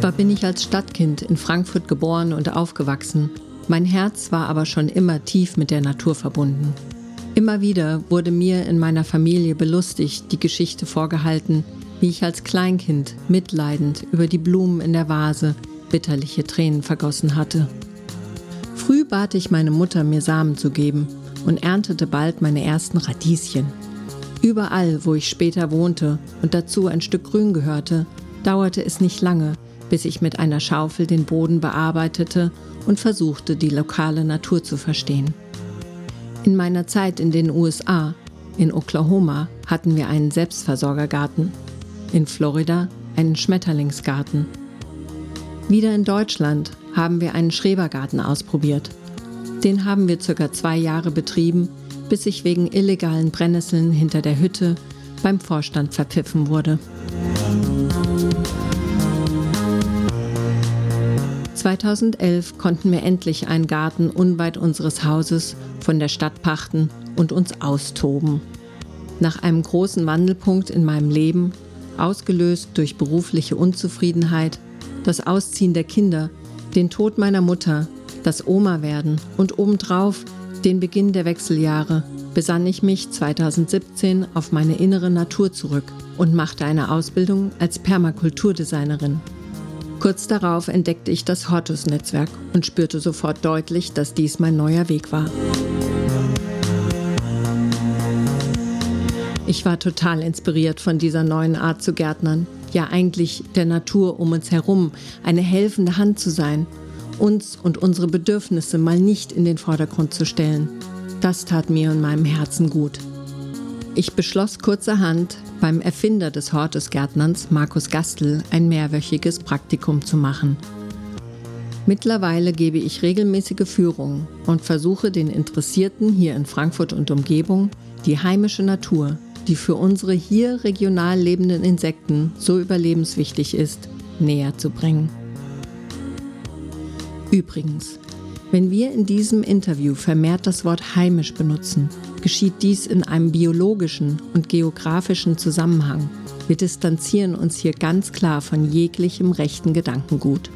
Zwar bin ich als Stadtkind in Frankfurt geboren und aufgewachsen, mein Herz war aber schon immer tief mit der Natur verbunden. Immer wieder wurde mir in meiner Familie belustigt die Geschichte vorgehalten, wie ich als Kleinkind mitleidend über die Blumen in der Vase bitterliche Tränen vergossen hatte. Früh bat ich meine Mutter, mir Samen zu geben und erntete bald meine ersten Radieschen. Überall, wo ich später wohnte und dazu ein Stück Grün gehörte, dauerte es nicht lange, bis ich mit einer Schaufel den Boden bearbeitete und versuchte, die lokale Natur zu verstehen. In meiner Zeit in den USA, in Oklahoma, hatten wir einen Selbstversorgergarten, in Florida einen Schmetterlingsgarten. Wieder in Deutschland haben wir einen Schrebergarten ausprobiert. Den haben wir circa zwei Jahre betrieben, bis ich wegen illegalen Brennnesseln hinter der Hütte beim Vorstand verpfiffen wurde. 2011 konnten wir endlich einen Garten unweit unseres Hauses von der Stadt pachten und uns austoben. Nach einem großen Wandelpunkt in meinem Leben, ausgelöst durch berufliche Unzufriedenheit, das Ausziehen der Kinder, den Tod meiner Mutter, das Oma werden und obendrauf den Beginn der Wechseljahre, besann ich mich 2017 auf meine innere Natur zurück und machte eine Ausbildung als Permakulturdesignerin. Kurz darauf entdeckte ich das Hortus-Netzwerk und spürte sofort deutlich, dass dies mein neuer Weg war. Ich war total inspiriert von dieser neuen Art zu Gärtnern, ja eigentlich der Natur um uns herum, eine helfende Hand zu sein, uns und unsere Bedürfnisse mal nicht in den Vordergrund zu stellen. Das tat mir und meinem Herzen gut. Ich beschloss kurzerhand, beim Erfinder des Hortusgärtnerns, Markus Gastl, ein mehrwöchiges Praktikum zu machen. Mittlerweile gebe ich regelmäßige Führungen und versuche den Interessierten hier in Frankfurt und Umgebung die heimische Natur, die für unsere hier regional lebenden Insekten so überlebenswichtig ist, näher zu bringen. Übrigens, wenn wir in diesem Interview vermehrt das Wort heimisch benutzen, geschieht dies in einem biologischen und geografischen Zusammenhang. Wir distanzieren uns hier ganz klar von jeglichem rechten Gedankengut.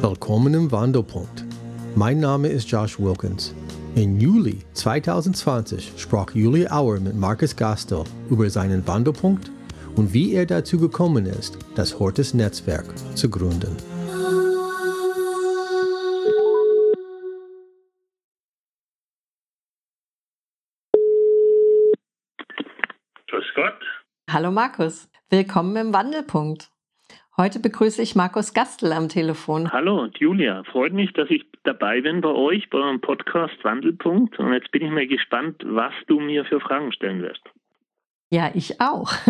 Willkommen im Wandelpunkt. Mein Name ist Josh Wilkins. Im Juli 2020 sprach Juli Auer mit Markus Gastel über seinen Wandelpunkt und wie er dazu gekommen ist, das Hortes Netzwerk zu gründen. Hallo Markus, willkommen im Wandelpunkt. Heute begrüße ich Markus Gastel am Telefon. Hallo, Julia. Freut mich, dass ich dabei bin bei euch, bei eurem Podcast Wandelpunkt. Und jetzt bin ich mal gespannt, was du mir für Fragen stellen wirst. Ja, ich auch.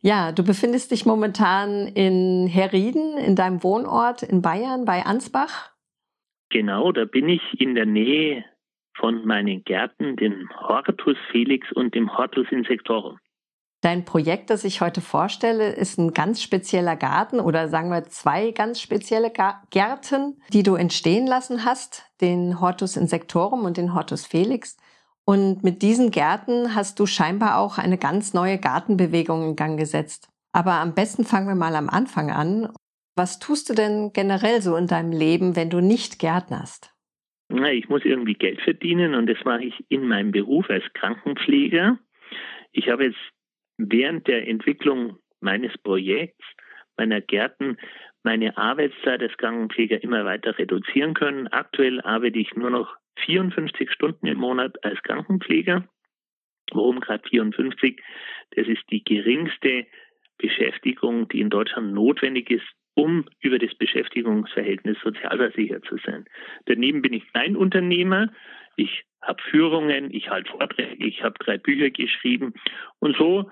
Ja, du befindest dich momentan in Herrieden, in deinem Wohnort in Bayern bei Ansbach. Genau, da bin ich in der Nähe von meinen Gärten, dem Hortus Felix und dem Hortus Insectorum. Dein Projekt, das ich heute vorstelle, ist ein ganz spezieller Garten oder sagen wir zwei ganz spezielle Gärten, die du entstehen lassen hast, den Hortus Insectorum und den Hortus Felix. Und mit diesen Gärten hast du scheinbar auch eine ganz neue Gartenbewegung in Gang gesetzt. Aber am besten fangen wir mal am Anfang an. Was tust du denn generell so in deinem Leben, wenn du nicht gärtnerst? Ich muss irgendwie Geld verdienen und das mache ich in meinem Beruf als Krankenpfleger. Ich habe jetzt während der Entwicklung meines Projekts, meiner Gärten, meine Arbeitszeit als Krankenpfleger immer weiter reduzieren können. Aktuell arbeite ich nur noch 54 Stunden im Monat als Krankenpfleger. Warum gerade 54? Das ist die geringste Beschäftigung, die in Deutschland notwendig ist, um über das Beschäftigungsverhältnis sozialversichert zu sein. Daneben bin ich Kleinunternehmer. Ich habe Führungen, ich halte Vorträge, ich habe drei Bücher geschrieben und so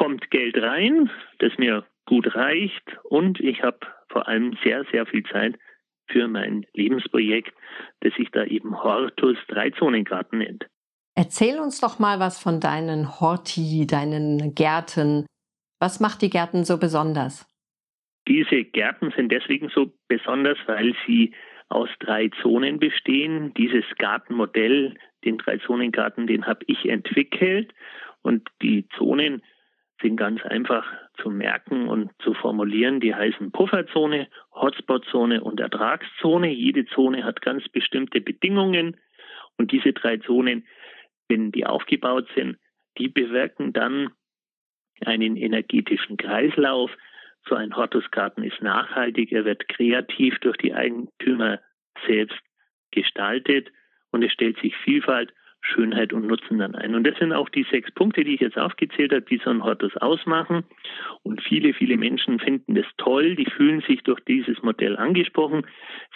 kommt Geld rein, das mir gut reicht und ich habe vor allem sehr, sehr viel Zeit für mein Lebensprojekt, das sich da eben Hortus Dreizonengarten nennt. Erzähl uns doch mal was von deinen Horti, deinen Gärten. Was macht die Gärten so besonders? Diese Gärten sind deswegen so besonders, weil sie aus drei Zonen bestehen. Dieses Gartenmodell, den Drei-Zonen-Garten, den habe ich entwickelt. Und die Zonen sind ganz einfach zu merken und zu formulieren. Die heißen Pufferzone, Hotspotzone und Ertragszone. Jede Zone hat ganz bestimmte Bedingungen. Und diese drei Zonen, wenn die aufgebaut sind, die bewirken dann einen energetischen Kreislauf. So ein Hortusgarten ist nachhaltig, er wird kreativ durch die Eigentümer selbst gestaltet und es stellt sich Vielfalt, Schönheit und Nutzen dann ein. Und das sind auch die sechs Punkte, die ich jetzt aufgezählt habe, die so ein Hortus ausmachen. Und viele, viele Menschen finden das toll, die fühlen sich durch dieses Modell angesprochen.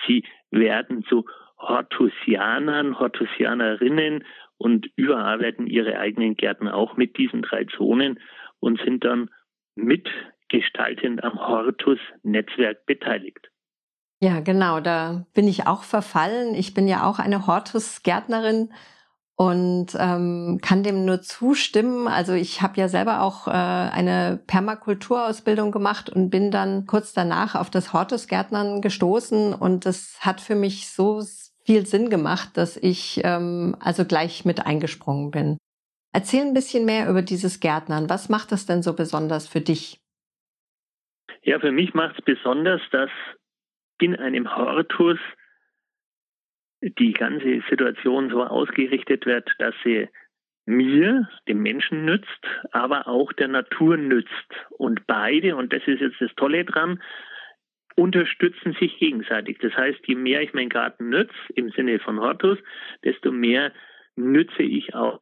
Sie werden zu Hortusianern, Hortusianerinnen und überarbeiten ihre eigenen Gärten auch mit diesen drei Zonen und sind dann mitgestaltend am Hortus-Netzwerk beteiligt. Ja, genau, da bin ich auch verfallen. Ich bin ja auch eine Hortus-Gärtnerin und ähm, kann dem nur zustimmen. Also ich habe ja selber auch äh, eine Permakulturausbildung gemacht und bin dann kurz danach auf das Hortusgärtnern gestoßen und das hat für mich so viel Sinn gemacht, dass ich ähm, also gleich mit eingesprungen bin. Erzähl ein bisschen mehr über dieses Gärtnern. Was macht das denn so besonders für dich? Ja, für mich macht es besonders, dass in einem Hortus die ganze Situation so ausgerichtet wird, dass sie mir, dem Menschen nützt, aber auch der Natur nützt. Und beide, und das ist jetzt das Tolle dran, unterstützen sich gegenseitig. Das heißt, je mehr ich meinen Garten nütze, im Sinne von Hortus, desto mehr nütze ich auch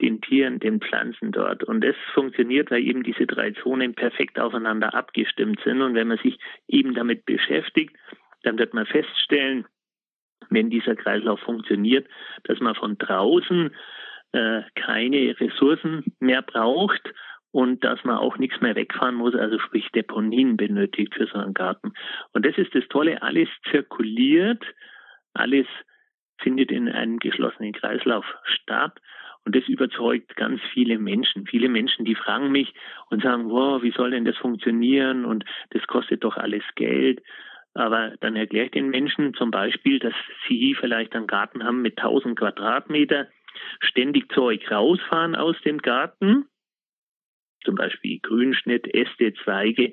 den Tieren, den Pflanzen dort. Und das funktioniert, weil eben diese drei Zonen perfekt aufeinander abgestimmt sind. Und wenn man sich eben damit beschäftigt, dann wird man feststellen, wenn dieser Kreislauf funktioniert, dass man von draußen äh, keine Ressourcen mehr braucht und dass man auch nichts mehr wegfahren muss, also sprich Deponien benötigt für so einen Garten. Und das ist das Tolle, alles zirkuliert, alles findet in einem geschlossenen Kreislauf statt. Und das überzeugt ganz viele Menschen. Viele Menschen, die fragen mich und sagen, wow, wie soll denn das funktionieren? Und das kostet doch alles Geld. Aber dann erkläre ich den Menschen zum Beispiel, dass sie vielleicht einen Garten haben mit 1000 Quadratmeter, ständig Zeug rausfahren aus dem Garten, zum Beispiel Grünschnitt, Äste, Zweige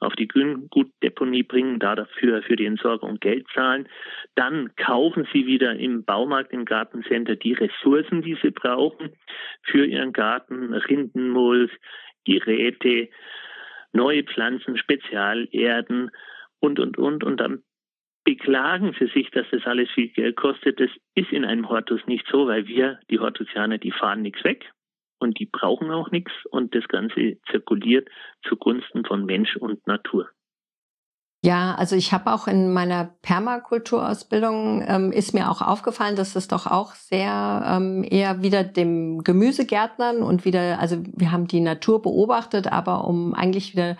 auf die Grüngutdeponie bringen, da dafür für die Entsorgung Geld zahlen. Dann kaufen sie wieder im Baumarkt, im Gartencenter die Ressourcen, die sie brauchen für ihren Garten, Rindenmulch, Geräte, neue Pflanzen, Spezialerden und, und, und. Und dann beklagen sie sich, dass das alles viel Geld kostet. Das ist in einem Hortus nicht so, weil wir, die Hortusianer, die fahren nichts weg und die brauchen auch nichts und das Ganze zirkuliert zugunsten von Mensch und Natur. Ja, also ich habe auch in meiner Permakulturausbildung ähm, ist mir auch aufgefallen, dass es doch auch sehr ähm, eher wieder dem Gemüsegärtnern und wieder, also wir haben die Natur beobachtet, aber um eigentlich wieder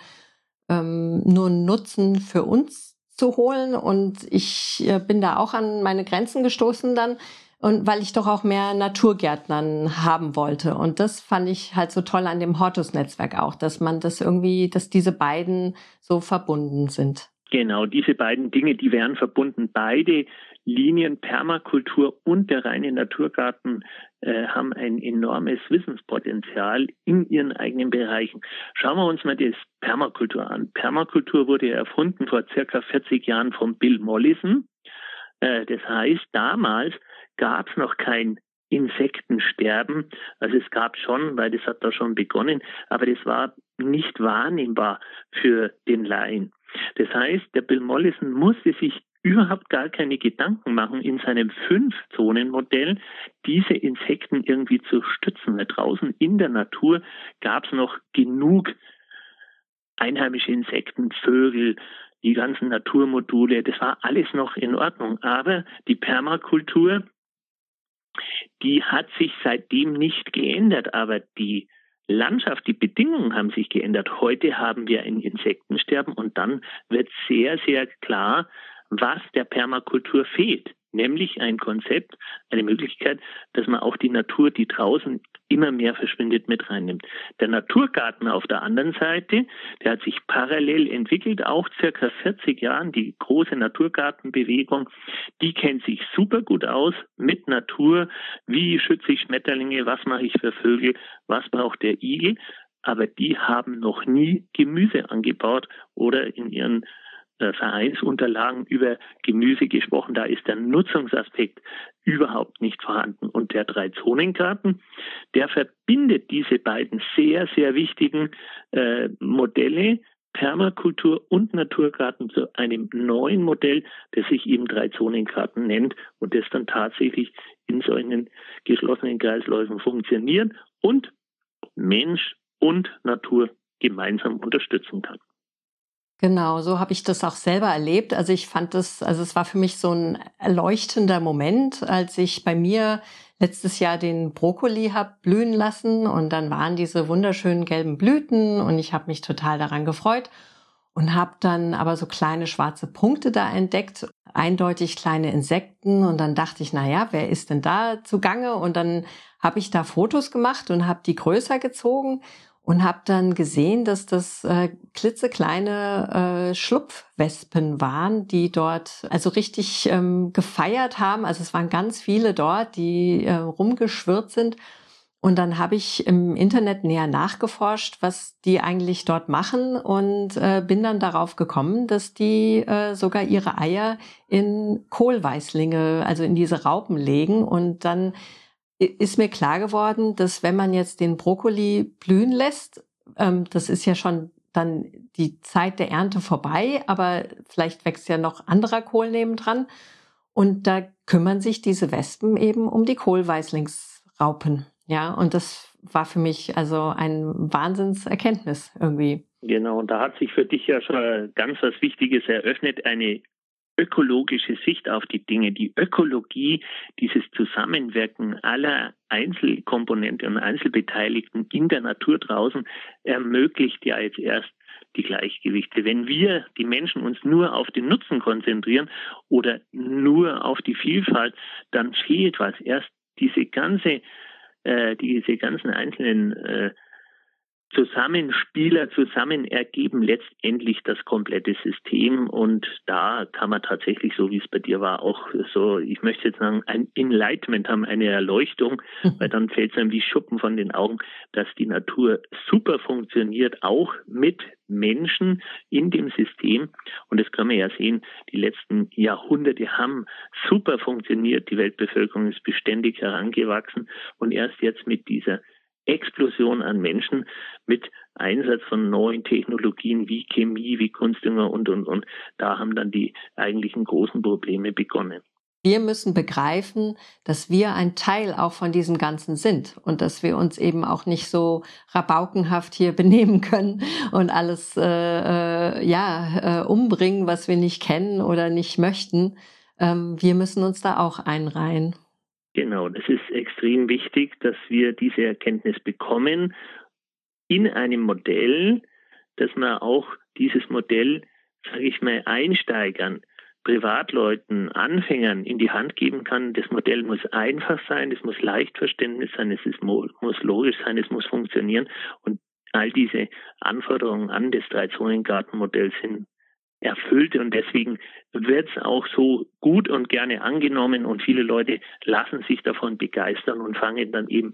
ähm, nur Nutzen für uns zu holen. Und ich äh, bin da auch an meine Grenzen gestoßen dann. Und weil ich doch auch mehr Naturgärtnern haben wollte. Und das fand ich halt so toll an dem Hortus-Netzwerk auch, dass man das irgendwie, dass diese beiden so verbunden sind. Genau, diese beiden Dinge, die wären verbunden. Beide Linien Permakultur und der reine Naturgarten äh, haben ein enormes Wissenspotenzial in ihren eigenen Bereichen. Schauen wir uns mal das Permakultur an. Permakultur wurde erfunden vor circa 40 Jahren von Bill Mollison. Äh, das heißt, damals gab es noch kein Insektensterben. Also es gab schon, weil das hat da schon begonnen, aber das war nicht wahrnehmbar für den Laien. Das heißt, der Bill Mollison musste sich überhaupt gar keine Gedanken machen, in seinem Fünf-Zonen-Modell diese Insekten irgendwie zu stützen. Weil draußen in der Natur gab es noch genug einheimische Insekten, Vögel, die ganzen Naturmodule, das war alles noch in Ordnung. Aber die Permakultur, die hat sich seitdem nicht geändert, aber die Landschaft, die Bedingungen haben sich geändert. Heute haben wir ein Insektensterben und dann wird sehr, sehr klar, was der Permakultur fehlt. nämlich ein Konzept, eine Möglichkeit, dass man auch die Natur, die draußen immer mehr verschwindet, mit reinnimmt. Der Naturgarten auf der anderen Seite, der hat sich parallel entwickelt, auch circa 40 Jahren, die große Naturgartenbewegung, die kennt sich super gut aus mit Natur, wie schütze ich Schmetterlinge, was mache ich für Vögel, was braucht der Igel, aber die haben noch nie Gemüse angebaut oder in ihren Vereinsunterlagen über Gemüse gesprochen. Da ist der Nutzungsaspekt überhaupt nicht vorhanden. Und der Drei-Zonen-Garten, der verbindet diese beiden sehr, sehr wichtigen äh, Modelle, Permakultur und Naturgarten zu einem neuen Modell, das sich eben Drei-Zonen-Garten nennt und das dann tatsächlich in solchen geschlossenen Kreisläufen funktioniert und Mensch und Natur gemeinsam unterstützen kann. Genau, so habe ich das auch selber erlebt. Also ich fand das, also es war für mich so ein erleuchtender Moment, als ich bei mir letztes Jahr den Brokkoli hab blühen lassen und dann waren diese wunderschönen gelben Blüten und ich habe mich total daran gefreut und habe dann aber so kleine schwarze Punkte da entdeckt, eindeutig kleine Insekten und dann dachte ich, na ja, wer ist denn da zugange und dann habe ich da Fotos gemacht und habe die größer gezogen und habe dann gesehen, dass das äh, klitzekleine äh, Schlupfwespen waren, die dort also richtig ähm, gefeiert haben. Also es waren ganz viele dort, die äh, rumgeschwirrt sind. Und dann habe ich im Internet näher nachgeforscht, was die eigentlich dort machen und äh, bin dann darauf gekommen, dass die äh, sogar ihre Eier in Kohlweißlinge, also in diese Raupen legen und dann ist mir klar geworden, dass wenn man jetzt den Brokkoli blühen lässt, ähm, das ist ja schon dann die Zeit der Ernte vorbei, aber vielleicht wächst ja noch anderer Kohl nebendran. Und da kümmern sich diese Wespen eben um die Kohlweißlingsraupen. Ja, und das war für mich also ein Wahnsinnserkenntnis irgendwie. Genau, und da hat sich für dich ja schon ganz was Wichtiges eröffnet, eine ökologische Sicht auf die Dinge, die Ökologie, dieses Zusammenwirken aller Einzelkomponenten und Einzelbeteiligten in der Natur draußen ermöglicht ja jetzt erst die Gleichgewichte. Wenn wir, die Menschen, uns nur auf den Nutzen konzentrieren oder nur auf die Vielfalt, dann fehlt was. Erst diese ganze, äh, diese ganzen einzelnen äh, Zusammenspieler zusammen ergeben letztendlich das komplette System. Und da kann man tatsächlich, so wie es bei dir war, auch so, ich möchte jetzt sagen, ein Enlightenment haben, eine Erleuchtung, weil dann fällt es einem wie Schuppen von den Augen, dass die Natur super funktioniert, auch mit Menschen in dem System. Und das können wir ja sehen, die letzten Jahrhunderte haben super funktioniert, die Weltbevölkerung ist beständig herangewachsen. Und erst jetzt mit dieser Explosion an Menschen mit Einsatz von neuen Technologien wie Chemie, wie Kunstdünger und, und, und. Da haben dann die eigentlichen großen Probleme begonnen. Wir müssen begreifen, dass wir ein Teil auch von diesem Ganzen sind und dass wir uns eben auch nicht so rabaukenhaft hier benehmen können und alles äh, äh, ja äh, umbringen, was wir nicht kennen oder nicht möchten. Ähm, wir müssen uns da auch einreihen. Genau, das ist extrem wichtig, dass wir diese Erkenntnis bekommen in einem Modell, dass man auch dieses Modell, sage ich mal, Einsteigern, Privatleuten, Anfängern in die Hand geben kann. Das Modell muss einfach sein, es muss leicht verständlich sein, es muss logisch sein, es muss funktionieren. Und all diese Anforderungen an das Drei-Zonen-Gartenmodell sind erfüllt und deswegen wird es auch so gut und gerne angenommen und viele Leute lassen sich davon begeistern und fangen dann eben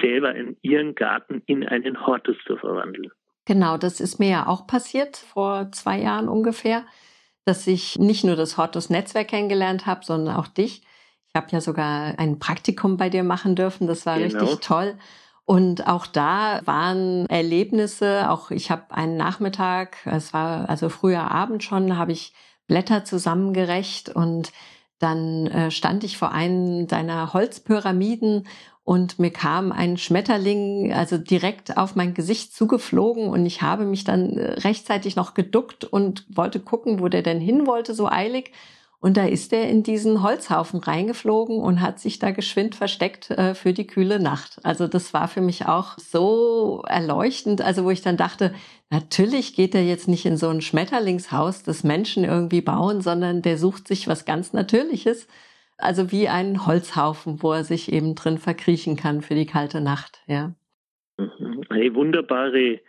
selber in ihren Garten in einen Hortus zu verwandeln. Genau, das ist mir ja auch passiert vor zwei Jahren ungefähr, dass ich nicht nur das Hortus-Netzwerk kennengelernt habe, sondern auch dich. Ich habe ja sogar ein Praktikum bei dir machen dürfen, das war genau. richtig toll. Und auch da waren Erlebnisse, auch ich habe einen Nachmittag, es war also früher Abend schon, habe ich Blätter zusammengerecht und dann äh, stand ich vor einem deiner Holzpyramiden und mir kam ein Schmetterling also direkt auf mein Gesicht zugeflogen und ich habe mich dann äh, rechtzeitig noch geduckt und wollte gucken, wo der denn hin wollte, so eilig. Und da ist er in diesen Holzhaufen reingeflogen und hat sich da geschwind versteckt äh, für die kühle Nacht. Also das war für mich auch so erleuchtend, also wo ich dann dachte, natürlich geht er jetzt nicht in so ein Schmetterlingshaus, das Menschen irgendwie bauen, sondern der sucht sich was ganz Natürliches Also wie ein Holzhaufen, wo er sich eben drin verkriechen kann für die kalte Nacht, ja. Mhm. Eine wunderbare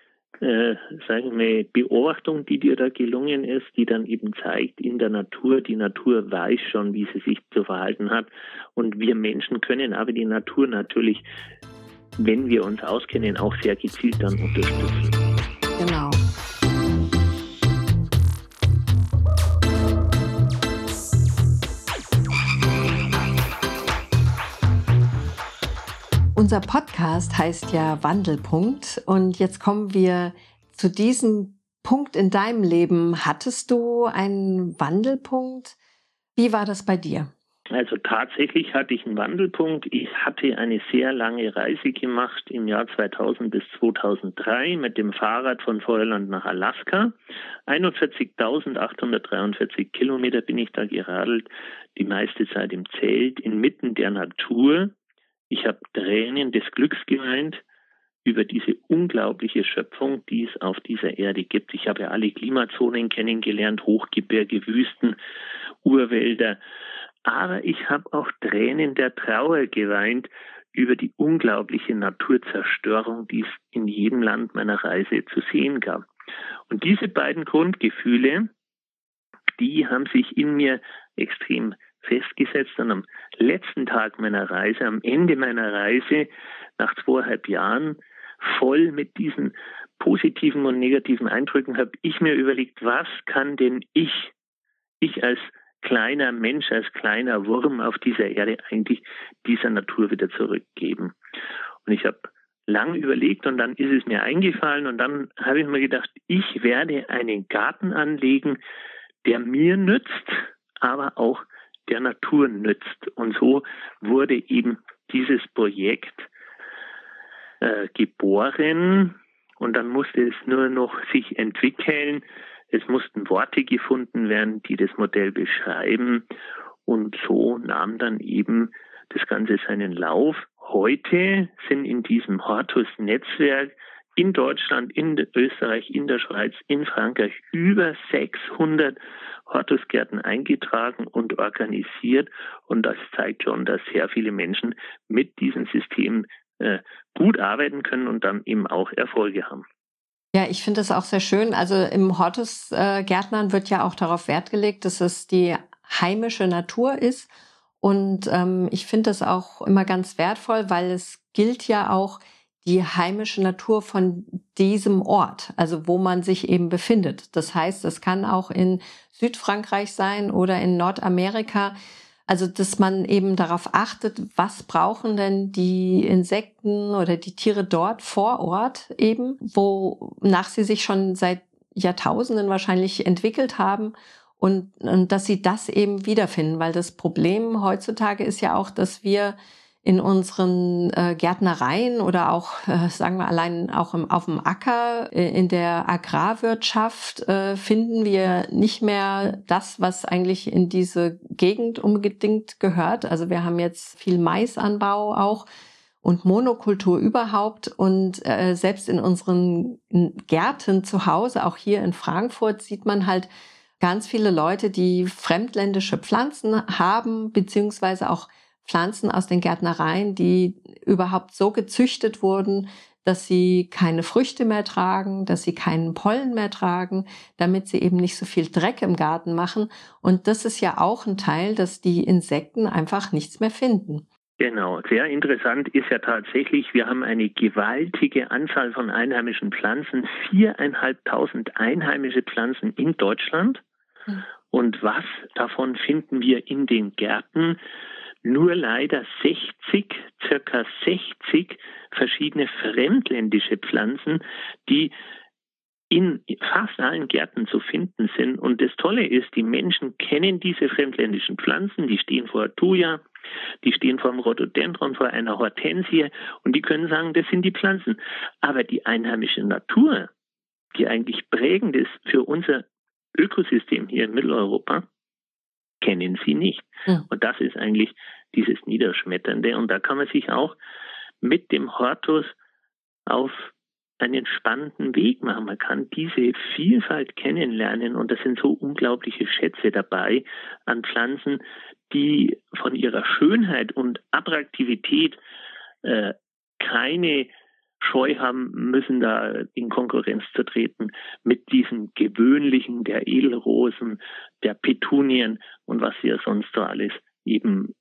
äh, sagen wir, Beobachtung, die dir da gelungen ist, die dann eben zeigt, in der Natur, die Natur weiß schon, wie sie sich zu verhalten hat. Und wir Menschen können aber die Natur natürlich, wenn wir uns auskennen, auch sehr gezielt dann unterstützen. Genau. Unser Podcast heißt ja Wandelpunkt und jetzt kommen wir zu diesem Punkt in deinem Leben. Hattest du einen Wandelpunkt? Wie war das bei dir? Also tatsächlich hatte ich einen Wandelpunkt. Ich hatte eine sehr lange Reise gemacht im Jahr 2000 bis 2003 mit dem Fahrrad von Feuerland nach Alaska. 41.843 Kilometer bin ich da geradelt, die meiste Zeit im Zelt, inmitten der Natur. Ich habe Tränen des Glücks geweint über diese unglaubliche Schöpfung, die es auf dieser Erde gibt. Ich habe alle Klimazonen kennengelernt, Hochgebirge, Wüsten, Urwälder. Aber ich habe auch Tränen der Trauer geweint über die unglaubliche Naturzerstörung, die es in jedem Land meiner Reise zu sehen gab. Und diese beiden Grundgefühle, die haben sich in mir extrem festgesetzt und am letzten Tag meiner Reise, am Ende meiner Reise, nach zweieinhalb Jahren, voll mit diesen positiven und negativen Eindrücken, habe ich mir überlegt, was kann denn ich, ich als kleiner Mensch, als kleiner Wurm auf dieser Erde eigentlich dieser Natur wieder zurückgeben. Und ich habe lang überlegt und dann ist es mir eingefallen und dann habe ich mir gedacht, ich werde einen Garten anlegen, der mir nützt, aber auch der Natur nützt. Und so wurde eben dieses Projekt äh, geboren und dann musste es nur noch sich entwickeln. Es mussten Worte gefunden werden, die das Modell beschreiben. Und so nahm dann eben das Ganze seinen Lauf. Heute sind in diesem Hortus-Netzwerk in Deutschland, in Österreich, in der Schweiz, in Frankreich über 600 Hortusgärten eingetragen und organisiert. Und das zeigt schon, dass sehr viele Menschen mit diesem System äh, gut arbeiten können und dann eben auch Erfolge haben. Ja, ich finde das auch sehr schön. Also im Hortusgärtnern wird ja auch darauf Wert gelegt, dass es die heimische Natur ist. Und ähm, ich finde das auch immer ganz wertvoll, weil es gilt ja auch, die heimische Natur von diesem Ort, also wo man sich eben befindet. Das heißt, es kann auch in Südfrankreich sein oder in Nordamerika. Also, dass man eben darauf achtet, was brauchen denn die Insekten oder die Tiere dort vor Ort eben, wonach sie sich schon seit Jahrtausenden wahrscheinlich entwickelt haben und, und dass sie das eben wiederfinden, weil das Problem heutzutage ist ja auch, dass wir in unseren äh, Gärtnereien oder auch, äh, sagen wir allein auch im, auf dem Acker, äh, in der Agrarwirtschaft äh, finden wir nicht mehr das, was eigentlich in diese Gegend unbedingt gehört. Also wir haben jetzt viel Maisanbau auch und Monokultur überhaupt. Und äh, selbst in unseren Gärten zu Hause, auch hier in Frankfurt, sieht man halt ganz viele Leute, die fremdländische Pflanzen haben, beziehungsweise auch Pflanzen aus den Gärtnereien, die überhaupt so gezüchtet wurden, dass sie keine Früchte mehr tragen, dass sie keinen Pollen mehr tragen, damit sie eben nicht so viel Dreck im Garten machen. Und das ist ja auch ein Teil, dass die Insekten einfach nichts mehr finden. Genau, sehr interessant ist ja tatsächlich, wir haben eine gewaltige Anzahl von einheimischen Pflanzen, viereinhalbtausend einheimische Pflanzen in Deutschland. Hm. Und was davon finden wir in den Gärten? Nur leider 60, circa 60 verschiedene fremdländische Pflanzen, die in fast allen Gärten zu finden sind. Und das Tolle ist, die Menschen kennen diese fremdländischen Pflanzen, die stehen vor Thuja, die stehen vor dem Rhododendron, vor einer Hortensie und die können sagen, das sind die Pflanzen. Aber die einheimische Natur, die eigentlich prägend ist für unser Ökosystem hier in Mitteleuropa, kennen sie nicht. Ja. Und das ist eigentlich dieses Niederschmetternde. Und da kann man sich auch mit dem Hortus auf einen spannenden Weg machen. Man kann diese Vielfalt kennenlernen und da sind so unglaubliche Schätze dabei an Pflanzen, die von ihrer Schönheit und Attraktivität äh, keine Scheu haben müssen, da in Konkurrenz zu treten mit diesen gewöhnlichen, der Edelrosen, der Petunien und was wir sonst so alles eben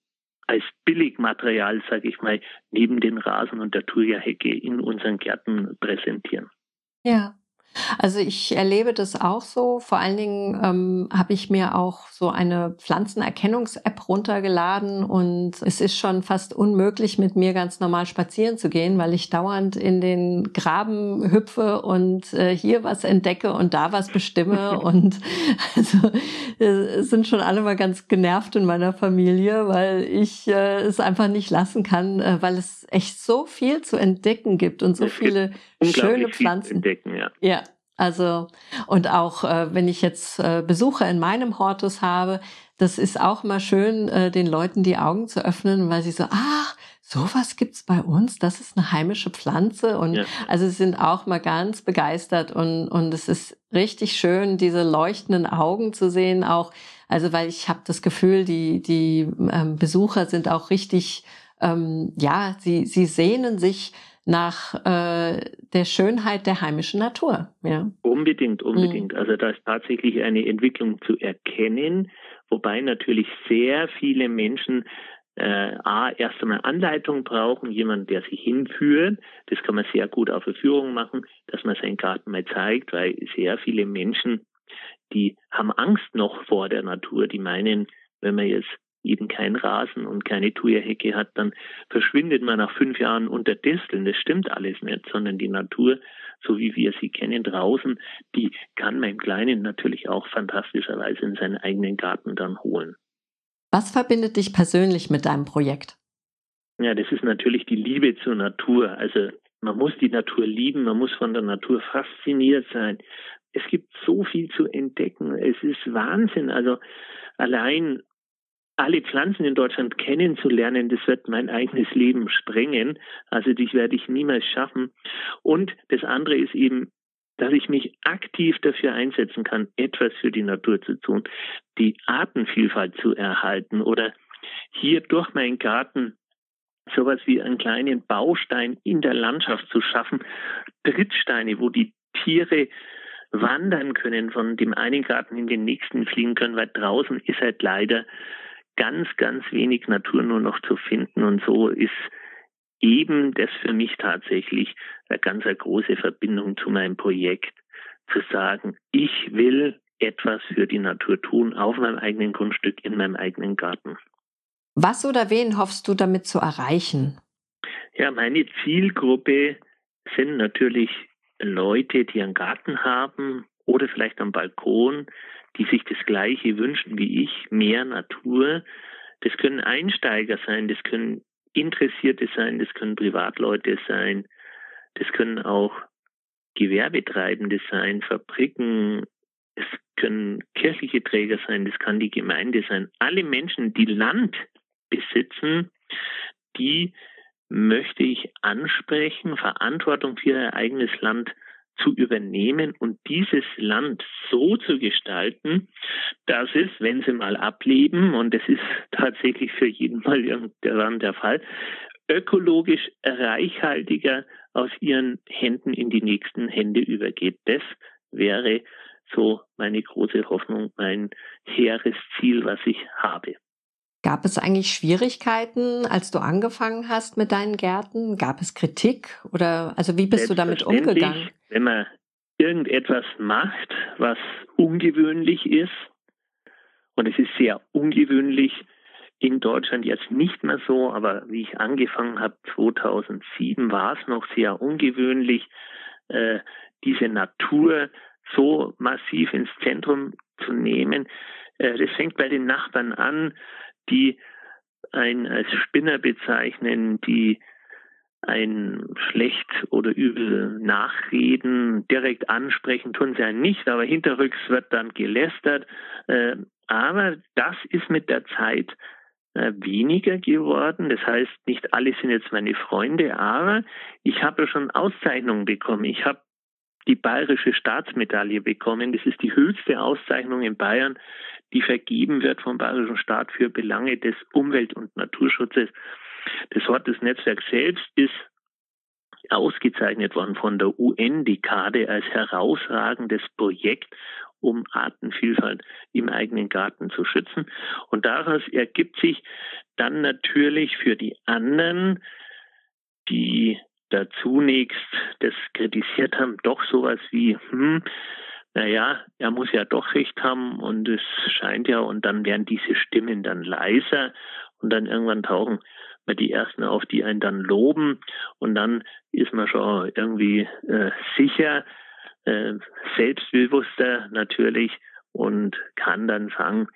als Billigmaterial, sage ich mal, neben den Rasen und der Thuja-Hecke in unseren Gärten präsentieren. Ja. Also ich erlebe das auch so. Vor allen Dingen ähm, habe ich mir auch so eine Pflanzenerkennungs-App runtergeladen und es ist schon fast unmöglich, mit mir ganz normal spazieren zu gehen, weil ich dauernd in den Graben hüpfe und äh, hier was entdecke und da was bestimme. und also äh, sind schon alle mal ganz genervt in meiner Familie, weil ich äh, es einfach nicht lassen kann, äh, weil es echt so viel zu entdecken gibt und so viele schöne Pflanzen. Entdecken, ja. ja, also, und auch äh, wenn ich jetzt äh, Besucher in meinem Hortus habe, das ist auch mal schön, äh, den Leuten die Augen zu öffnen, weil sie so, ach, sowas gibt's bei uns, das ist eine heimische Pflanze. Und ja. also sie sind auch mal ganz begeistert und, und es ist richtig schön, diese leuchtenden Augen zu sehen, auch, also weil ich habe das Gefühl, die, die ähm, Besucher sind auch richtig, ähm, ja, sie, sie sehnen sich nach äh, der Schönheit der heimischen Natur. Ja. Unbedingt, unbedingt. Mhm. Also da ist tatsächlich eine Entwicklung zu erkennen, wobei natürlich sehr viele Menschen äh, A, erst einmal Anleitung brauchen, jemand, der sie hinführt. Das kann man sehr gut auf der Führung machen, dass man seinen Garten mal zeigt, weil sehr viele Menschen, die haben Angst noch vor der Natur, die meinen, wenn man jetzt eben kein Rasen und keine Thuja-Hecke hat, dann verschwindet man nach fünf Jahren unter Disteln. Das stimmt alles nicht, sondern die Natur, so wie wir sie kennen draußen, die kann man im Kleinen natürlich auch fantastischerweise in seinen eigenen Garten dann holen. Was verbindet dich persönlich mit deinem Projekt? Ja, das ist natürlich die Liebe zur Natur. Also man muss die Natur lieben, man muss von der Natur fasziniert sein. Es gibt so viel zu entdecken. Es ist Wahnsinn. Also allein alle Pflanzen in Deutschland kennenzulernen, das wird mein eigenes Leben sprengen. Also das werde ich niemals schaffen. Und das andere ist eben, dass ich mich aktiv dafür einsetzen kann, etwas für die Natur zu tun, die Artenvielfalt zu erhalten oder hier durch meinen Garten sowas wie einen kleinen Baustein in der Landschaft zu schaffen, Trittsteine, wo die Tiere wandern können, von dem einen Garten in den nächsten fliegen können, weil draußen ist halt leider ganz, ganz wenig Natur nur noch zu finden. Und so ist eben das für mich tatsächlich eine ganz eine große Verbindung zu meinem Projekt, zu sagen, ich will etwas für die Natur tun, auf meinem eigenen Grundstück, in meinem eigenen Garten. Was oder wen hoffst du damit zu erreichen? Ja, meine Zielgruppe sind natürlich Leute, die einen Garten haben oder vielleicht am Balkon, die sich das Gleiche wünschen wie ich, mehr Natur. Das können Einsteiger sein, das können Interessierte sein, das können Privatleute sein, das können auch Gewerbetreibende sein, Fabriken, es können kirchliche Träger sein, das kann die Gemeinde sein. Alle Menschen, die Land besitzen, die möchte ich ansprechen, Verantwortung für ihr eigenes Land übernehmen und dieses Land so zu gestalten, dass es, wenn sie mal ableben, und das ist tatsächlich für jeden Mal irgendwann der Fall, ökologisch reichhaltiger aus ihren Händen in die nächsten Hände übergeht. Das wäre so meine große Hoffnung, mein hehres Ziel, was ich habe. Gab es eigentlich Schwierigkeiten, als du angefangen hast mit deinen Gärten? Gab es Kritik oder also wie bist du damit umgegangen? Wenn man irgendetwas macht, was ungewöhnlich ist, und es ist sehr ungewöhnlich, in Deutschland jetzt nicht mehr so, aber wie ich angefangen habe 2007, war es noch sehr ungewöhnlich, äh, diese Natur so massiv ins Zentrum zu nehmen. Äh, das fängt bei den Nachbarn an, die einen als Spinner bezeichnen, die ein schlecht oder übel nachreden, direkt ansprechen, tun sie ja nicht, aber hinterrücks wird dann gelästert. Äh, aber das ist mit der Zeit äh, weniger geworden. Das heißt, nicht alle sind jetzt meine Freunde, aber ich habe schon Auszeichnungen bekommen. Ich habe die bayerische Staatsmedaille bekommen. Das ist die höchste Auszeichnung in Bayern, die vergeben wird vom bayerischen Staat für Belange des Umwelt- und Naturschutzes. Das Wort des Netzwerks selbst ist ausgezeichnet worden von der UN-Dekade als herausragendes Projekt, um Artenvielfalt im eigenen Garten zu schützen. Und daraus ergibt sich dann natürlich für die anderen, die da zunächst das kritisiert haben, doch sowas wie, hm, naja, er muss ja doch recht haben und es scheint ja, und dann werden diese Stimmen dann leiser und dann irgendwann tauchen wir die ersten auf, die einen dann loben und dann ist man schon irgendwie äh, sicher, äh, selbstbewusster natürlich und kann dann sagen,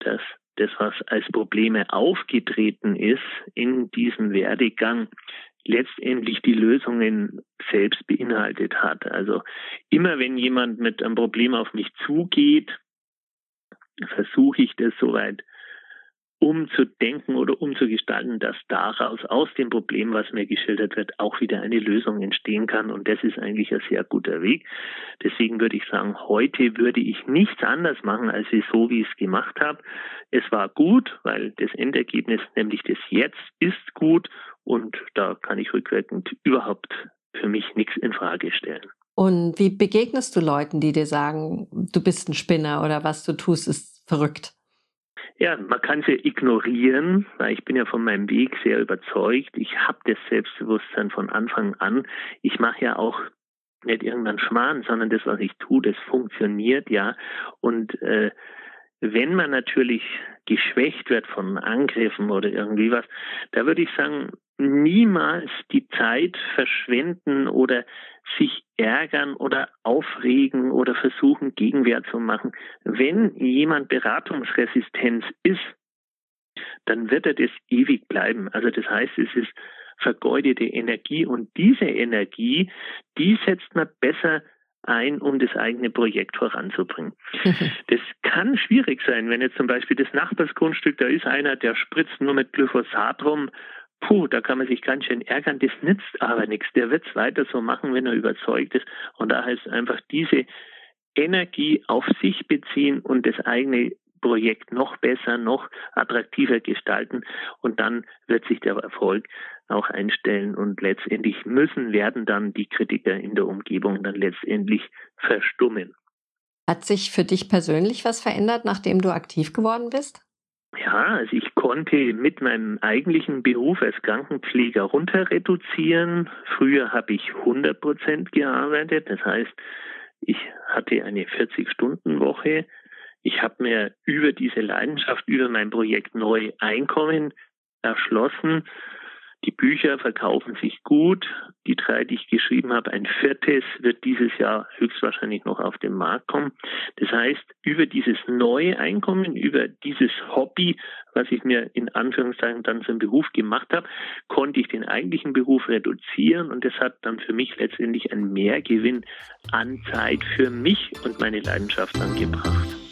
dass das, was als Probleme aufgetreten ist in diesem Werdegang, letztendlich die Lösungen selbst beinhaltet hat. Also immer wenn jemand mit einem Problem auf mich zugeht, versuche ich das soweit umzudenken oder umzugestalten, dass daraus aus dem Problem, was mir geschildert wird, auch wieder eine Lösung entstehen kann. Und das ist eigentlich ein sehr guter Weg. Deswegen würde ich sagen, heute würde ich nichts anders machen, als so, wie ich es gemacht habe. Es war gut, weil das Endergebnis, nämlich das Jetzt, ist gut. Und da kann ich rückwirkend überhaupt für mich nichts in Frage stellen. Und wie begegnest du Leuten, die dir sagen, du bist ein Spinner oder was du tust, ist verrückt? Ja, man kann sie ignorieren, weil ich bin ja von meinem Weg sehr überzeugt. Ich habe das Selbstbewusstsein von Anfang an. Ich mache ja auch nicht irgendeinen Schmarrn, sondern das, was ich tue, das funktioniert ja. Und äh, wenn man natürlich geschwächt wird von Angriffen oder irgendwie was, da würde ich sagen, niemals die Zeit verschwenden oder sich ärgern oder aufregen oder versuchen, Gegenwehr zu machen. Wenn jemand beratungsresistent ist, dann wird er das ewig bleiben. Also das heißt, es ist vergeudete Energie und diese Energie, die setzt man besser ein, um das eigene Projekt voranzubringen. Das kann schwierig sein, wenn jetzt zum Beispiel das Nachbarsgrundstück, da ist einer, der spritzt nur mit Glyphosat rum puh, da kann man sich ganz schön ärgern, das nützt aber nichts. Der wird es weiter so machen, wenn er überzeugt ist. Und da heißt einfach diese Energie auf sich beziehen und das eigene Projekt noch besser, noch attraktiver gestalten und dann wird sich der Erfolg auch einstellen und letztendlich müssen werden dann die Kritiker in der Umgebung dann letztendlich verstummen. Hat sich für dich persönlich was verändert, nachdem du aktiv geworden bist? Ja, also ich konnte mit meinem eigentlichen Beruf als Krankenpfleger runter reduzieren. Früher habe ich 100 Prozent gearbeitet. Das heißt, ich hatte eine 40-Stunden-Woche. Ich habe mir über diese Leidenschaft, über mein Projekt neu Einkommen erschlossen die Bücher verkaufen sich gut. Die drei, die ich geschrieben habe, ein viertes wird dieses Jahr höchstwahrscheinlich noch auf den Markt kommen. Das heißt, über dieses neue Einkommen, über dieses Hobby, was ich mir in Anführungszeichen dann zum Beruf gemacht habe, konnte ich den eigentlichen Beruf reduzieren und das hat dann für mich letztendlich einen Mehrgewinn an Zeit für mich und meine Leidenschaft angebracht.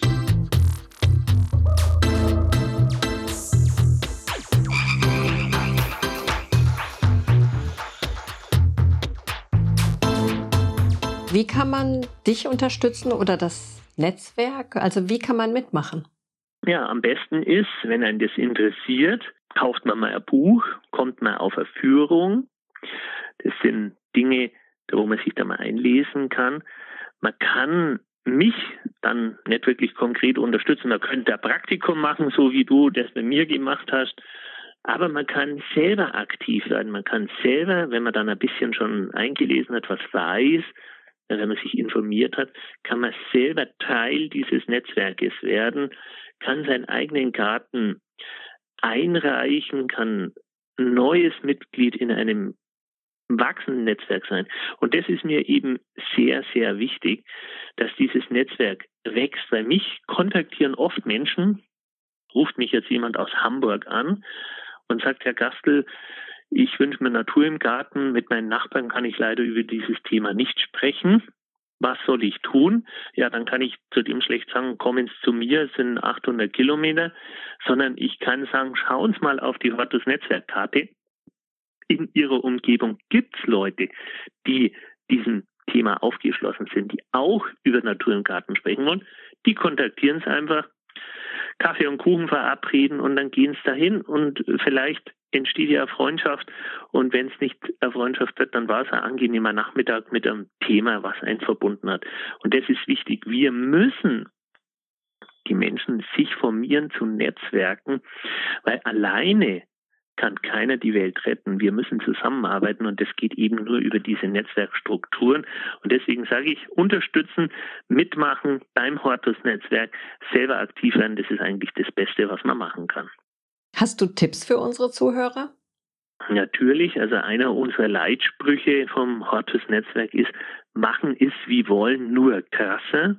Wie kann man dich unterstützen oder das Netzwerk? Also wie kann man mitmachen? Ja, am besten ist, wenn einen das interessiert, kauft man mal ein Buch, kommt mal auf eine Führung. Das sind Dinge, wo man sich da mal einlesen kann. Man kann mich dann nicht wirklich konkret unterstützen. Man könnte ein Praktikum machen, so wie du das bei mir gemacht hast. Aber man kann selber aktiv werden. Man kann selber, wenn man dann ein bisschen schon eingelesen hat, was weiß, wenn man sich informiert hat, kann man selber Teil dieses Netzwerkes werden, kann seinen eigenen Garten einreichen, kann neues Mitglied in einem wachsenden Netzwerk sein. Und das ist mir eben sehr, sehr wichtig, dass dieses Netzwerk wächst, weil mich kontaktieren oft Menschen, ruft mich jetzt jemand aus Hamburg an und sagt, Herr Gastel, ich wünsche mir Natur im Garten. Mit meinen Nachbarn kann ich leider über dieses Thema nicht sprechen. Was soll ich tun? Ja, dann kann ich zu dem schlecht sagen, kommen Sie zu mir, es sind 800 Kilometer, sondern ich kann sagen, schauen Sie mal auf die Hortus Netzwerkkarte. In Ihrer Umgebung gibt es Leute, die diesen Thema aufgeschlossen sind, die auch über Natur im Garten sprechen wollen, die kontaktieren es einfach, Kaffee und Kuchen verabreden und dann gehen es dahin und vielleicht entsteht ja Freundschaft und wenn es nicht eine Freundschaft wird, dann war es ein angenehmer Nachmittag mit einem Thema, was einen verbunden hat. Und das ist wichtig. Wir müssen die Menschen sich formieren zu Netzwerken, weil alleine kann keiner die Welt retten. Wir müssen zusammenarbeiten und das geht eben nur über diese Netzwerkstrukturen. Und deswegen sage ich, unterstützen, mitmachen beim Hortus-Netzwerk, selber aktiv werden, das ist eigentlich das Beste, was man machen kann. Hast du Tipps für unsere Zuhörer? Natürlich, also einer unserer Leitsprüche vom Hortus-Netzwerk ist, machen ist wie wollen, nur krasser.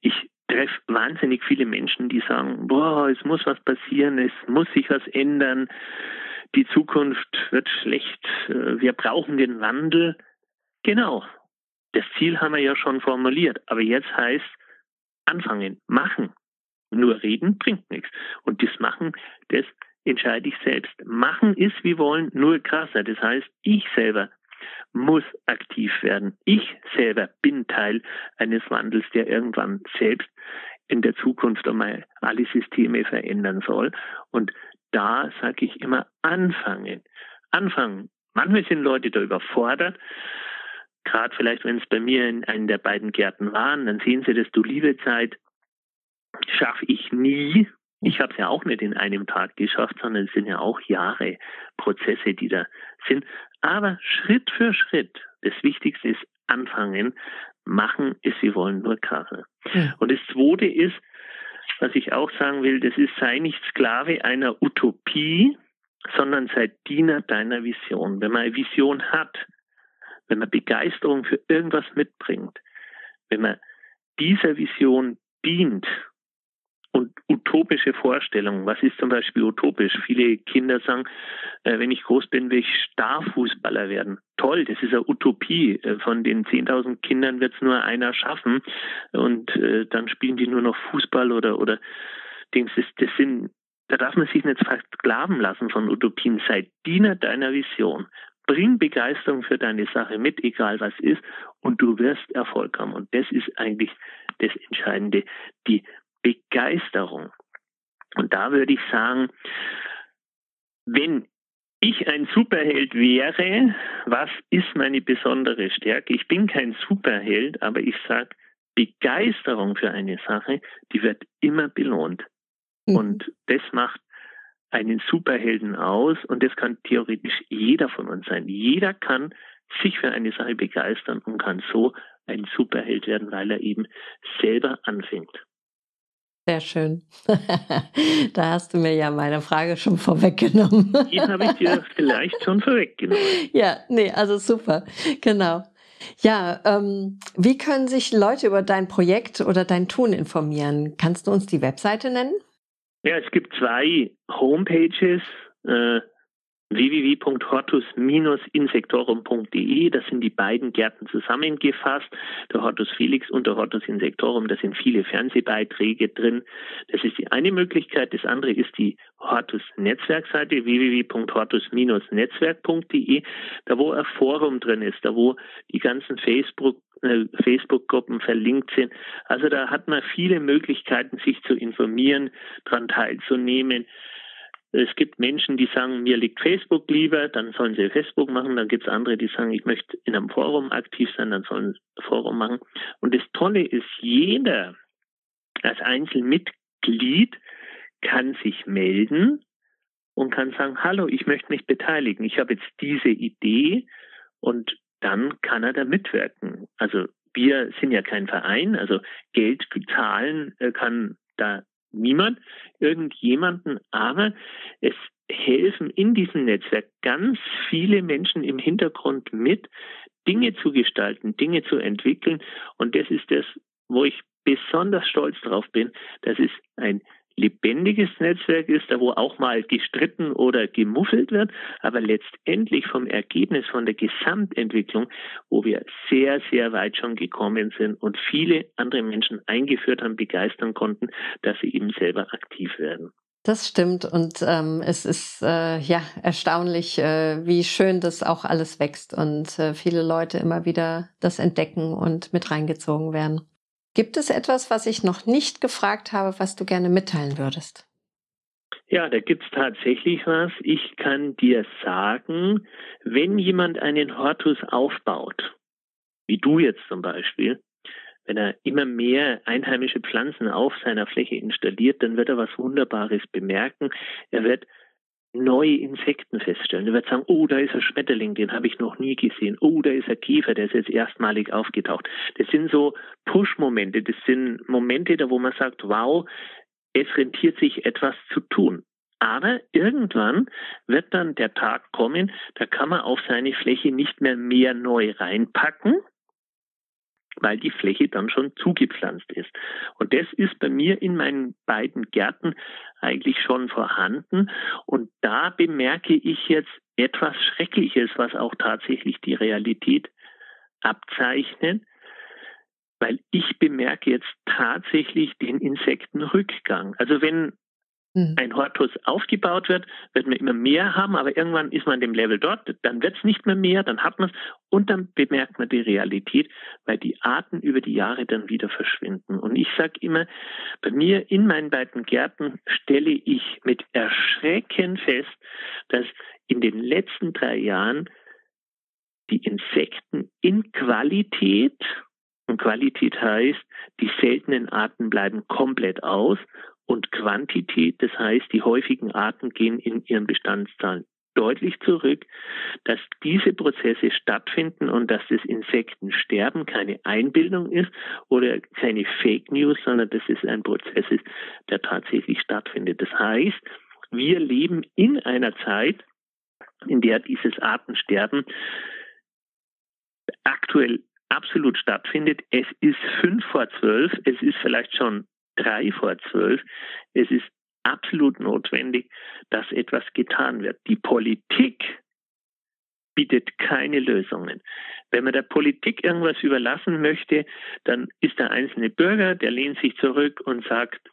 Ich treffe wahnsinnig viele Menschen, die sagen, boah, es muss was passieren, es muss sich was ändern, die Zukunft wird schlecht, äh, wir brauchen den Wandel. Genau, das Ziel haben wir ja schon formuliert, aber jetzt heißt anfangen, machen. Nur reden bringt nichts. Und das Machen, das entscheide ich selbst. Machen ist, wie wollen, nur krasser. Das heißt, ich selber muss aktiv werden. Ich selber bin Teil eines Wandels, der irgendwann selbst in der Zukunft einmal alle Systeme verändern soll. Und da sage ich immer anfangen. Anfangen. Manchmal sind Leute da überfordert. Gerade vielleicht, wenn es bei mir in einem der beiden Gärten waren, dann sehen sie das, du liebe Zeit, schaffe ich nie. Ich habe es ja auch nicht in einem Tag geschafft, sondern es sind ja auch Jahre, Prozesse, die da sind. Aber Schritt für Schritt, das Wichtigste ist anfangen, machen ist, sie wollen nur Kaffee. Ja. Und das Zweite ist, was ich auch sagen will, das ist, sei nicht Sklave einer Utopie, sondern sei Diener deiner Vision. Wenn man eine Vision hat, wenn man Begeisterung für irgendwas mitbringt, wenn man dieser Vision dient und utopische Vorstellungen. Was ist zum Beispiel utopisch? Viele Kinder sagen, äh, wenn ich groß bin, will ich Starfußballer werden. Toll, das ist eine Utopie. Äh, von den 10.000 Kindern wird es nur einer schaffen und äh, dann spielen die nur noch Fußball oder oder Dings. Das, das sind, da darf man sich nicht versklaven lassen von Utopien. Sei Diener deiner Vision. Bring Begeisterung für deine Sache mit, egal was ist, und du wirst Erfolg haben. Und das ist eigentlich das Entscheidende. Die Begeisterung. Und da würde ich sagen, wenn ich ein Superheld wäre, was ist meine besondere Stärke? Ich bin kein Superheld, aber ich sage, Begeisterung für eine Sache, die wird immer belohnt. Mhm. Und das macht einen Superhelden aus und das kann theoretisch jeder von uns sein. Jeder kann sich für eine Sache begeistern und kann so ein Superheld werden, weil er eben selber anfängt. Sehr schön. da hast du mir ja meine Frage schon vorweggenommen. Die habe ich dir vielleicht schon vorweggenommen. Ja, nee, also super. Genau. Ja, ähm, wie können sich Leute über dein Projekt oder dein Tun informieren? Kannst du uns die Webseite nennen? Ja, es gibt zwei Homepages. Äh, www.hortus-insectorum.de. Das sind die beiden Gärten zusammengefasst. Der Hortus Felix und der Hortus Insectorum. Da sind viele Fernsehbeiträge drin. Das ist die eine Möglichkeit. Das andere ist die Hortus Netzwerkseite www.hortus-netzwerk.de. Da wo ein Forum drin ist, da wo die ganzen Facebook äh, Facebook-Gruppen verlinkt sind. Also da hat man viele Möglichkeiten, sich zu informieren, daran teilzunehmen. Es gibt Menschen, die sagen, mir liegt Facebook lieber, dann sollen sie Facebook machen. Dann gibt es andere, die sagen, ich möchte in einem Forum aktiv sein, dann sollen sie Forum machen. Und das Tolle ist, jeder als Einzelmitglied kann sich melden und kann sagen, hallo, ich möchte mich beteiligen. Ich habe jetzt diese Idee und dann kann er da mitwirken. Also wir sind ja kein Verein, also Geld zahlen äh, kann da niemand, irgendjemanden, aber es helfen in diesem Netzwerk ganz viele Menschen im Hintergrund mit, Dinge zu gestalten, Dinge zu entwickeln. Und das ist das, wo ich besonders stolz drauf bin. Das ist ein lebendiges Netzwerk ist, da wo auch mal gestritten oder gemuffelt wird, aber letztendlich vom Ergebnis, von der Gesamtentwicklung, wo wir sehr, sehr weit schon gekommen sind und viele andere Menschen eingeführt haben, begeistern konnten, dass sie eben selber aktiv werden. Das stimmt und ähm, es ist äh, ja erstaunlich, äh, wie schön das auch alles wächst und äh, viele Leute immer wieder das entdecken und mit reingezogen werden. Gibt es etwas, was ich noch nicht gefragt habe, was du gerne mitteilen würdest? Ja, da gibt's tatsächlich was. Ich kann dir sagen, wenn jemand einen Hortus aufbaut, wie du jetzt zum Beispiel, wenn er immer mehr einheimische Pflanzen auf seiner Fläche installiert, dann wird er was Wunderbares bemerken. Er wird neue Insekten feststellen. Er wird sagen, oh, da ist ein Schmetterling, den habe ich noch nie gesehen. Oh, da ist ein Käfer, der ist jetzt erstmalig aufgetaucht. Das sind so Push-Momente, das sind Momente, da wo man sagt, wow, es rentiert sich etwas zu tun. Aber irgendwann wird dann der Tag kommen, da kann man auf seine Fläche nicht mehr mehr neu reinpacken, weil die Fläche dann schon zugepflanzt ist. Und das ist bei mir in meinen beiden Gärten eigentlich schon vorhanden. Und da bemerke ich jetzt etwas Schreckliches, was auch tatsächlich die Realität abzeichnet, weil ich bemerke jetzt tatsächlich den Insektenrückgang. Also wenn Mhm. ein Hortus aufgebaut wird, wird man immer mehr haben, aber irgendwann ist man an dem Level dort, dann wird es nicht mehr mehr, dann hat man es und dann bemerkt man die Realität, weil die Arten über die Jahre dann wieder verschwinden. Und ich sage immer, bei mir in meinen beiden Gärten stelle ich mit Erschrecken fest, dass in den letzten drei Jahren die Insekten in Qualität, und Qualität heißt, die seltenen Arten bleiben komplett aus und Quantität, das heißt, die häufigen Arten gehen in ihren Bestandszahlen deutlich zurück, dass diese Prozesse stattfinden und dass das Insektensterben keine Einbildung ist oder keine Fake News, sondern dass es ein Prozess ist, der tatsächlich stattfindet. Das heißt, wir leben in einer Zeit, in der dieses Artensterben aktuell absolut stattfindet. Es ist fünf vor zwölf, es ist vielleicht schon drei vor zwölf. Es ist absolut notwendig, dass etwas getan wird. Die Politik bietet keine Lösungen. Wenn man der Politik irgendwas überlassen möchte, dann ist der einzelne Bürger, der lehnt sich zurück und sagt,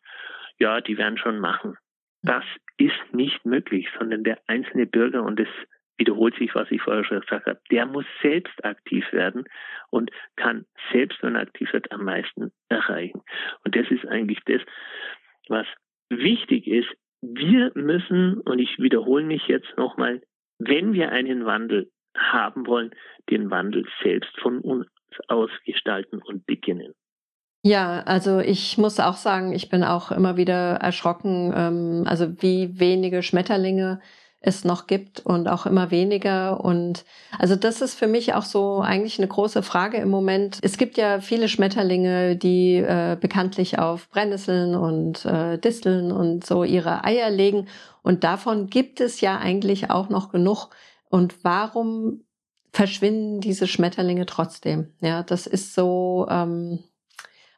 ja, die werden schon machen. Das ist nicht möglich, sondern der einzelne Bürger, und das wiederholt sich, was ich vorher schon gesagt habe, der muss selbst aktiv werden und kann selbst, wenn er aktiv wird, am meisten erreichen. Und das ist eigentlich das, was wichtig ist. Wir müssen, und ich wiederhole mich jetzt nochmal, wenn wir einen Wandel haben wollen, den Wandel selbst von uns aus gestalten und beginnen. Ja, also ich muss auch sagen, ich bin auch immer wieder erschrocken, ähm, also wie wenige Schmetterlinge es noch gibt und auch immer weniger. Und also das ist für mich auch so eigentlich eine große Frage im Moment. Es gibt ja viele Schmetterlinge, die äh, bekanntlich auf Brennnesseln und äh, Disteln und so ihre Eier legen. Und davon gibt es ja eigentlich auch noch genug. Und warum verschwinden diese Schmetterlinge trotzdem? Ja, das ist so. Ähm,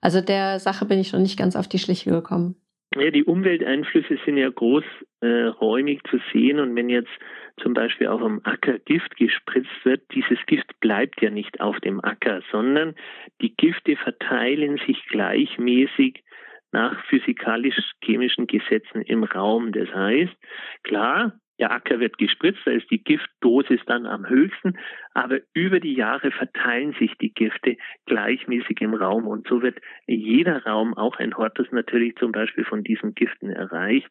also der Sache bin ich noch nicht ganz auf die Schliche gekommen. Ja, die Umwelteinflüsse sind ja großräumig äh, zu sehen und wenn jetzt zum Beispiel auf dem Acker Gift gespritzt wird, dieses Gift bleibt ja nicht auf dem Acker, sondern die Gifte verteilen sich gleichmäßig nach physikalisch-chemischen Gesetzen im Raum. Das heißt, klar, der Acker wird gespritzt, da ist die Giftdosis dann am höchsten, aber über die Jahre verteilen sich die Gifte gleichmäßig im Raum und so wird jeder Raum, auch ein Hortus natürlich zum Beispiel von diesen Giften erreicht.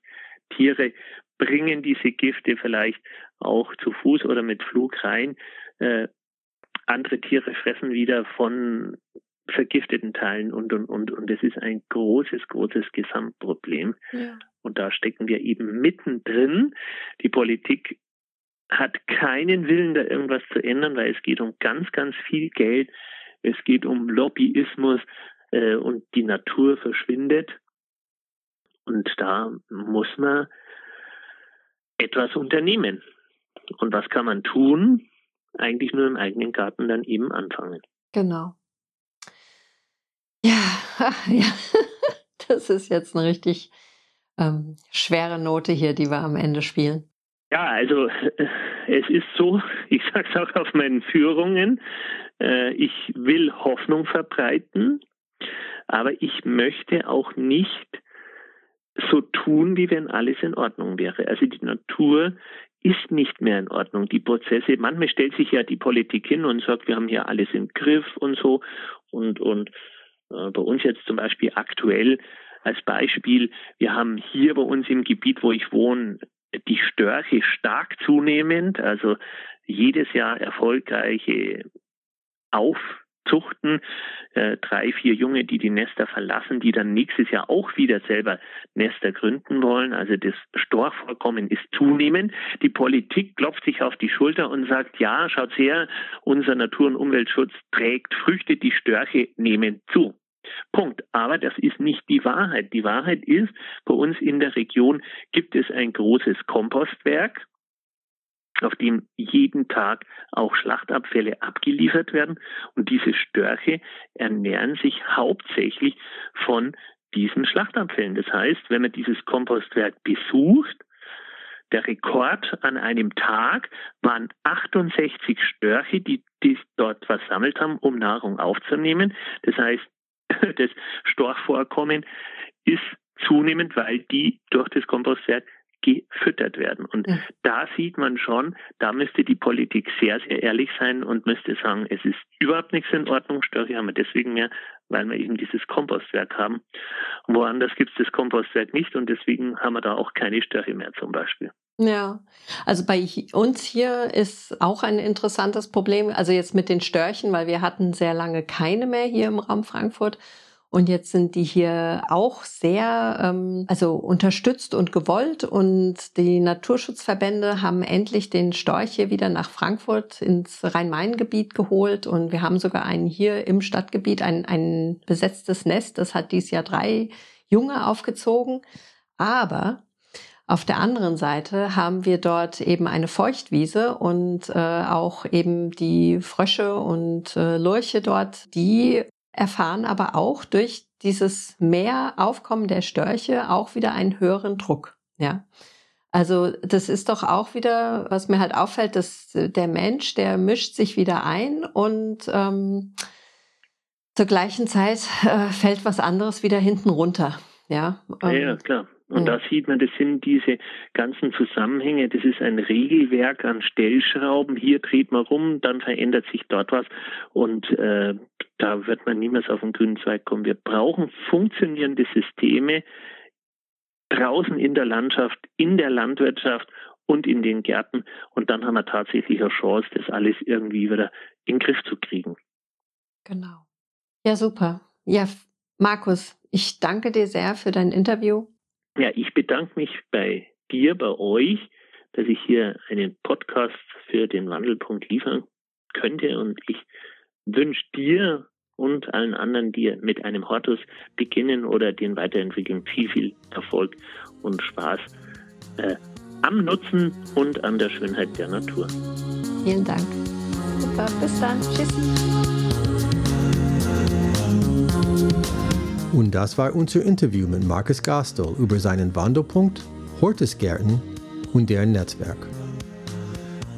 Tiere bringen diese Gifte vielleicht auch zu Fuß oder mit Flug rein. Äh, andere Tiere fressen wieder von vergifteten Teilen und, und, und. Und das ist ein großes, großes Gesamtproblem. Ja. Und da stecken wir eben mittendrin. Die Politik hat keinen Willen, da irgendwas zu ändern, weil es geht um ganz, ganz viel Geld. Es geht um Lobbyismus äh, und die Natur verschwindet. Und da muss man etwas unternehmen. Und was kann man tun? Eigentlich nur im eigenen Garten dann eben anfangen. Genau. Ja, ja, das ist jetzt eine richtig ähm, schwere Note hier, die wir am Ende spielen. Ja, also äh, es ist so, ich sage es auch auf meinen Führungen, äh, ich will Hoffnung verbreiten, aber ich möchte auch nicht so tun, wie wenn alles in Ordnung wäre. Also die Natur ist nicht mehr in Ordnung. Die Prozesse, manchmal stellt sich ja die Politik hin und sagt, wir haben hier alles im Griff und so. Und, und bei uns jetzt zum Beispiel aktuell als Beispiel, wir haben hier bei uns im Gebiet, wo ich wohne, die Störche stark zunehmend, also jedes Jahr erfolgreiche Aufzuchten, äh, drei, vier Junge, die die Nester verlassen, die dann nächstes Jahr auch wieder selber Nester gründen wollen. Also das Storchvorkommen ist zunehmend. Die Politik klopft sich auf die Schulter und sagt, ja, schaut her, unser Natur- und Umweltschutz trägt Früchte, die Störche nehmen zu. Punkt. Aber das ist nicht die Wahrheit. Die Wahrheit ist, bei uns in der Region gibt es ein großes Kompostwerk, auf dem jeden Tag auch Schlachtabfälle abgeliefert werden. Und diese Störche ernähren sich hauptsächlich von diesen Schlachtabfällen. Das heißt, wenn man dieses Kompostwerk besucht, der Rekord an einem Tag waren 68 Störche, die, die dort versammelt haben, um Nahrung aufzunehmen. Das heißt, das Storchvorkommen ist zunehmend, weil die durch das Kompostwerk gefüttert werden. Und ja. da sieht man schon, da müsste die Politik sehr, sehr ehrlich sein und müsste sagen, es ist überhaupt nichts in Ordnung. Störche haben wir deswegen mehr, weil wir eben dieses Kompostwerk haben. Woanders gibt es das Kompostwerk nicht und deswegen haben wir da auch keine Störche mehr zum Beispiel. Ja, also bei uns hier ist auch ein interessantes Problem, also jetzt mit den Störchen, weil wir hatten sehr lange keine mehr hier im Raum Frankfurt. Und jetzt sind die hier auch sehr ähm, also unterstützt und gewollt. Und die Naturschutzverbände haben endlich den Storch hier wieder nach Frankfurt ins Rhein-Main-Gebiet geholt. Und wir haben sogar einen hier im Stadtgebiet, ein, ein besetztes Nest. Das hat dieses Jahr drei Junge aufgezogen. Aber auf der anderen Seite haben wir dort eben eine Feuchtwiese und äh, auch eben die Frösche und äh, Lurche dort, die erfahren aber auch durch dieses Mehraufkommen der Störche auch wieder einen höheren Druck. Ja. Also das ist doch auch wieder, was mir halt auffällt, dass der Mensch, der mischt sich wieder ein und ähm, zur gleichen Zeit äh, fällt was anderes wieder hinten runter. Ja, ähm, ja, klar. Und da sieht man, das sind diese ganzen Zusammenhänge, das ist ein Regelwerk an Stellschrauben. Hier dreht man rum, dann verändert sich dort was und äh, da wird man niemals auf den grünen Zweig kommen. Wir brauchen funktionierende Systeme draußen in der Landschaft, in der Landwirtschaft und in den Gärten und dann haben wir tatsächlich eine Chance, das alles irgendwie wieder in den Griff zu kriegen. Genau. Ja, super. Ja, Markus, ich danke dir sehr für dein Interview. Ja, ich bedanke mich bei dir, bei euch, dass ich hier einen Podcast für den Wandelpunkt liefern könnte und ich wünsche dir und allen anderen, die mit einem Hortus beginnen oder den weiterentwickeln, viel, viel Erfolg und Spaß äh, am Nutzen und an der Schönheit der Natur. Vielen Dank. Super, bis dann. Tschüss. Und das war unser Interview mit Markus Gastel über seinen Wandelpunkt, Hortusgärten und deren Netzwerk.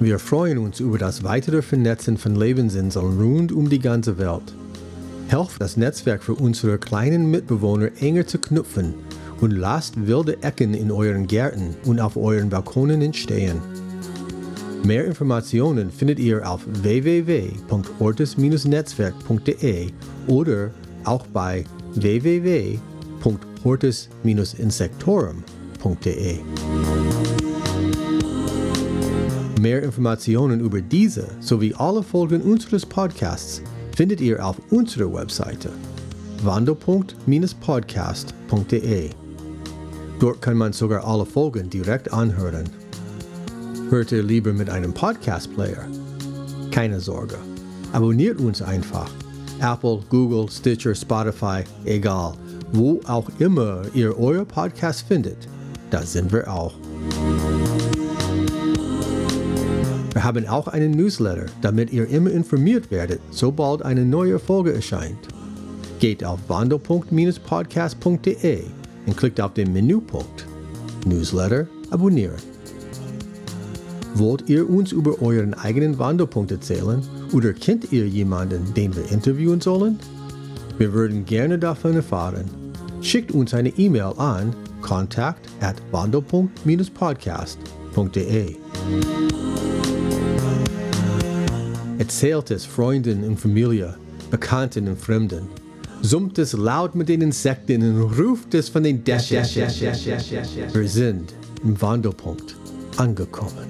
Wir freuen uns über das weitere Vernetzen von Lebensinseln rund um die ganze Welt. Helft das Netzwerk für unsere kleinen Mitbewohner enger zu knüpfen und lasst wilde Ecken in euren Gärten und auf euren Balkonen entstehen. Mehr Informationen findet ihr auf www.hortus-netzwerk.de oder auch bei www.hortus-insectorum.de. Mehr Informationen über diese sowie alle Folgen unseres Podcasts findet ihr auf unserer Webseite wandelpunkt-podcast.de. Dort kann man sogar alle Folgen direkt anhören. Hört ihr lieber mit einem Podcast-Player? Keine Sorge. Abonniert uns einfach Apple, Google, Stitcher, Spotify, egal. Wo auch immer ihr euer Podcast findet, da sind wir auch. Wir haben auch einen Newsletter, damit ihr immer informiert werdet, sobald eine neue Folge erscheint. Geht auf wandelpunkt-podcast.de und klickt auf den Menüpunkt Newsletter abonnieren. Wollt ihr uns über euren eigenen Wandelpunkt erzählen oder kennt ihr jemanden, den wir interviewen sollen? Wir würden gerne davon erfahren. Schickt uns eine E-Mail an Kontakt at wandelpunkt-podcast.de. Erzählt es Freunden und Familie, Bekannten und Fremden. Summt es laut mit den Insekten und ruft es von den Dächern. Wir sind im Wandelpunkt angekommen.